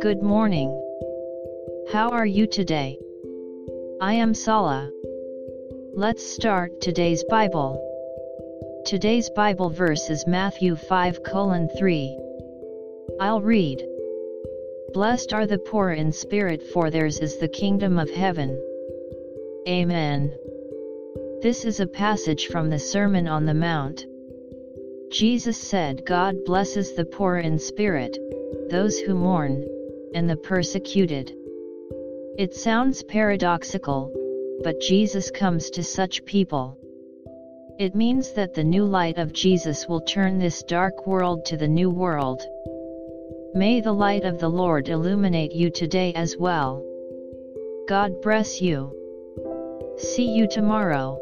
Good morning. How are you today? I am Sala. Let's start today's Bible. Today's Bible verse is Matthew 5 colon 3. I'll read. Blessed are the poor in spirit for theirs is the kingdom of heaven. Amen. This is a passage from the Sermon on the Mount. Jesus said God blesses the poor in spirit, those who mourn, and the persecuted. It sounds paradoxical, but Jesus comes to such people. It means that the new light of Jesus will turn this dark world to the new world. May the light of the Lord illuminate you today as well. God bless you. See you tomorrow.